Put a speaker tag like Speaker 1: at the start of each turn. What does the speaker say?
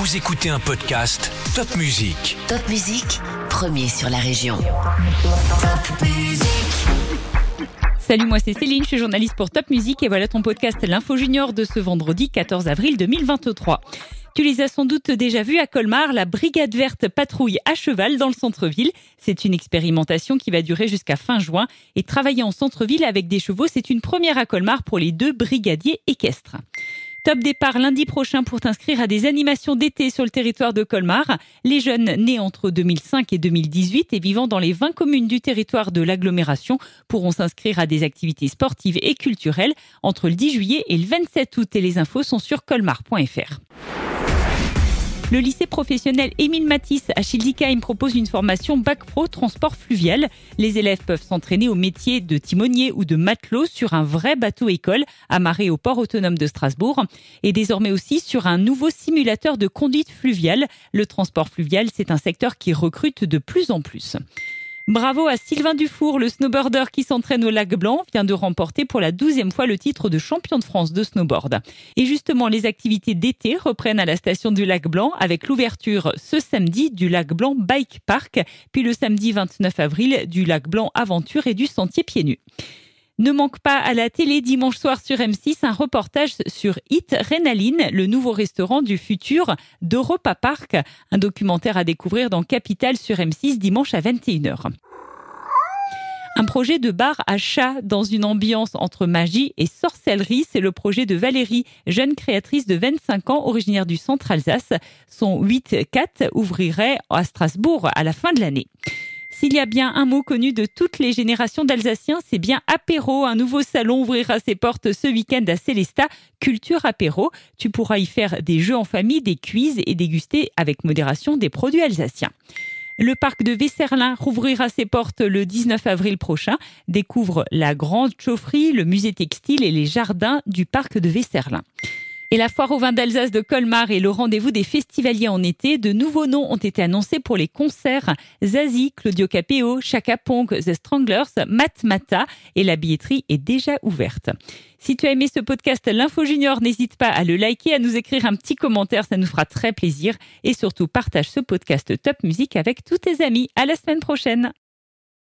Speaker 1: Vous écoutez un podcast Top Music.
Speaker 2: Top Musique, premier sur la région. Top Musique.
Speaker 3: Salut, moi c'est Céline, je suis journaliste pour Top Music et voilà ton podcast L'Info Junior de ce vendredi 14 avril 2023. Tu les as sans doute déjà vus à Colmar, la Brigade Verte patrouille à cheval dans le centre-ville. C'est une expérimentation qui va durer jusqu'à fin juin et travailler en centre-ville avec des chevaux, c'est une première à Colmar pour les deux brigadiers équestres. Top départ lundi prochain pour t'inscrire à des animations d'été sur le territoire de Colmar. Les jeunes nés entre 2005 et 2018 et vivant dans les 20 communes du territoire de l'agglomération pourront s'inscrire à des activités sportives et culturelles entre le 10 juillet et le 27 août et les infos sont sur colmar.fr. Le lycée professionnel Émile Matisse à Schildikheim propose une formation Bac Pro transport fluvial. Les élèves peuvent s'entraîner au métier de timonier ou de matelot sur un vrai bateau école amarré au port autonome de Strasbourg et désormais aussi sur un nouveau simulateur de conduite fluviale. Le transport fluvial, c'est un secteur qui recrute de plus en plus. Bravo à Sylvain Dufour, le snowboarder qui s'entraîne au lac Blanc, vient de remporter pour la douzième fois le titre de champion de France de snowboard. Et justement, les activités d'été reprennent à la station du lac Blanc avec l'ouverture ce samedi du lac Blanc Bike Park, puis le samedi 29 avril du lac Blanc Aventure et du sentier pieds nus. Ne manque pas à la télé dimanche soir sur M6 un reportage sur Hit Renaline, le nouveau restaurant du futur d'Europa Park. Un documentaire à découvrir dans Capital sur M6 dimanche à 21h. Un projet de bar à chat dans une ambiance entre magie et sorcellerie. C'est le projet de Valérie, jeune créatrice de 25 ans, originaire du centre Alsace. Son 8-4 ouvrirait à Strasbourg à la fin de l'année. S'il y a bien un mot connu de toutes les générations d'Alsaciens, c'est bien apéro. Un nouveau salon ouvrira ses portes ce week-end à Célesta, Culture Apéro. Tu pourras y faire des jeux en famille, des quiz et déguster avec modération des produits alsaciens. Le parc de Vesserlin rouvrira ses portes le 19 avril prochain. Découvre la grande chaufferie, le musée textile et les jardins du parc de Vesserlin. Et la foire au vin d'Alsace de Colmar est le rendez-vous des festivaliers en été. De nouveaux noms ont été annoncés pour les concerts. Zazie, Claudio Capeo, Chaka Ponk, The Stranglers, Matmata et la billetterie est déjà ouverte. Si tu as aimé ce podcast L'Info Junior, n'hésite pas à le liker, à nous écrire un petit commentaire, ça nous fera très plaisir. Et surtout, partage ce podcast Top Musique avec tous tes amis. À la semaine prochaine.